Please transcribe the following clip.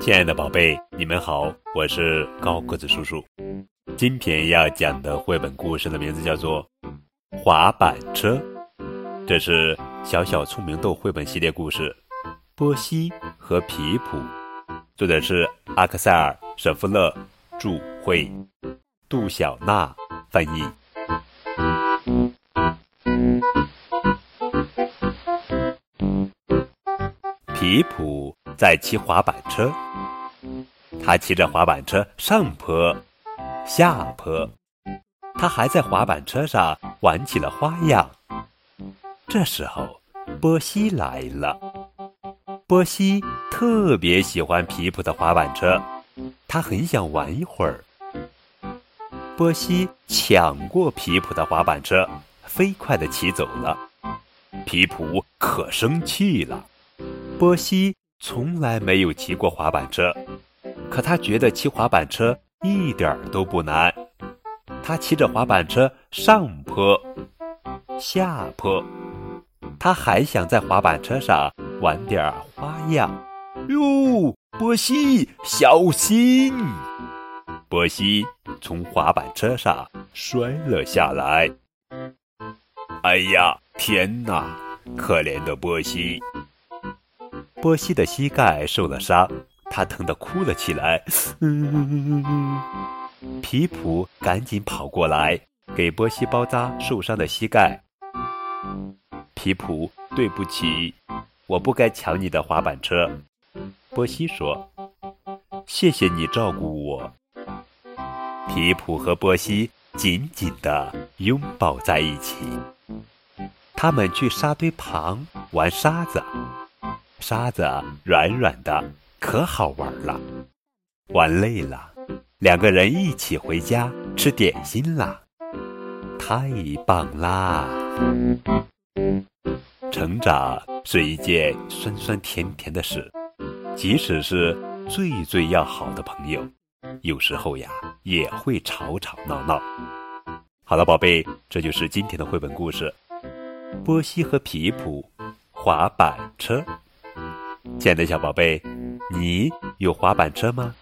亲爱的宝贝，你们好，我是高个子叔叔。今天要讲的绘本故事的名字叫做《滑板车》，这是《小小聪明豆》绘本系列故事。波西和皮普，作者是阿克塞尔·舍夫勒，著，绘，杜小娜翻译。皮普在骑滑板车，他骑着滑板车上坡、下坡，他还在滑板车上玩起了花样。这时候，波西来了。波西特别喜欢皮普的滑板车，他很想玩一会儿。波西抢过皮普的滑板车，飞快地骑走了。皮普可生气了。波西从来没有骑过滑板车，可他觉得骑滑板车一点儿都不难。他骑着滑板车上坡、下坡，他还想在滑板车上玩点花样。哟，波西，小心！波西从滑板车上摔了下来。哎呀，天哪！可怜的波西。波西的膝盖受了伤，他疼得哭了起来。皮普赶紧跑过来，给波西包扎受伤的膝盖。皮普，对不起，我不该抢你的滑板车。波西说：“谢谢你照顾我。”皮普和波西紧紧地拥抱在一起。他们去沙堆旁玩沙子。沙子软软的，可好玩了。玩累了，两个人一起回家吃点心啦。太棒啦！成长是一件酸酸甜甜的事，即使是最最要好的朋友，有时候呀也会吵吵闹闹。好了，宝贝，这就是今天的绘本故事：波西和皮普滑板车。亲爱的小宝贝，你有滑板车吗？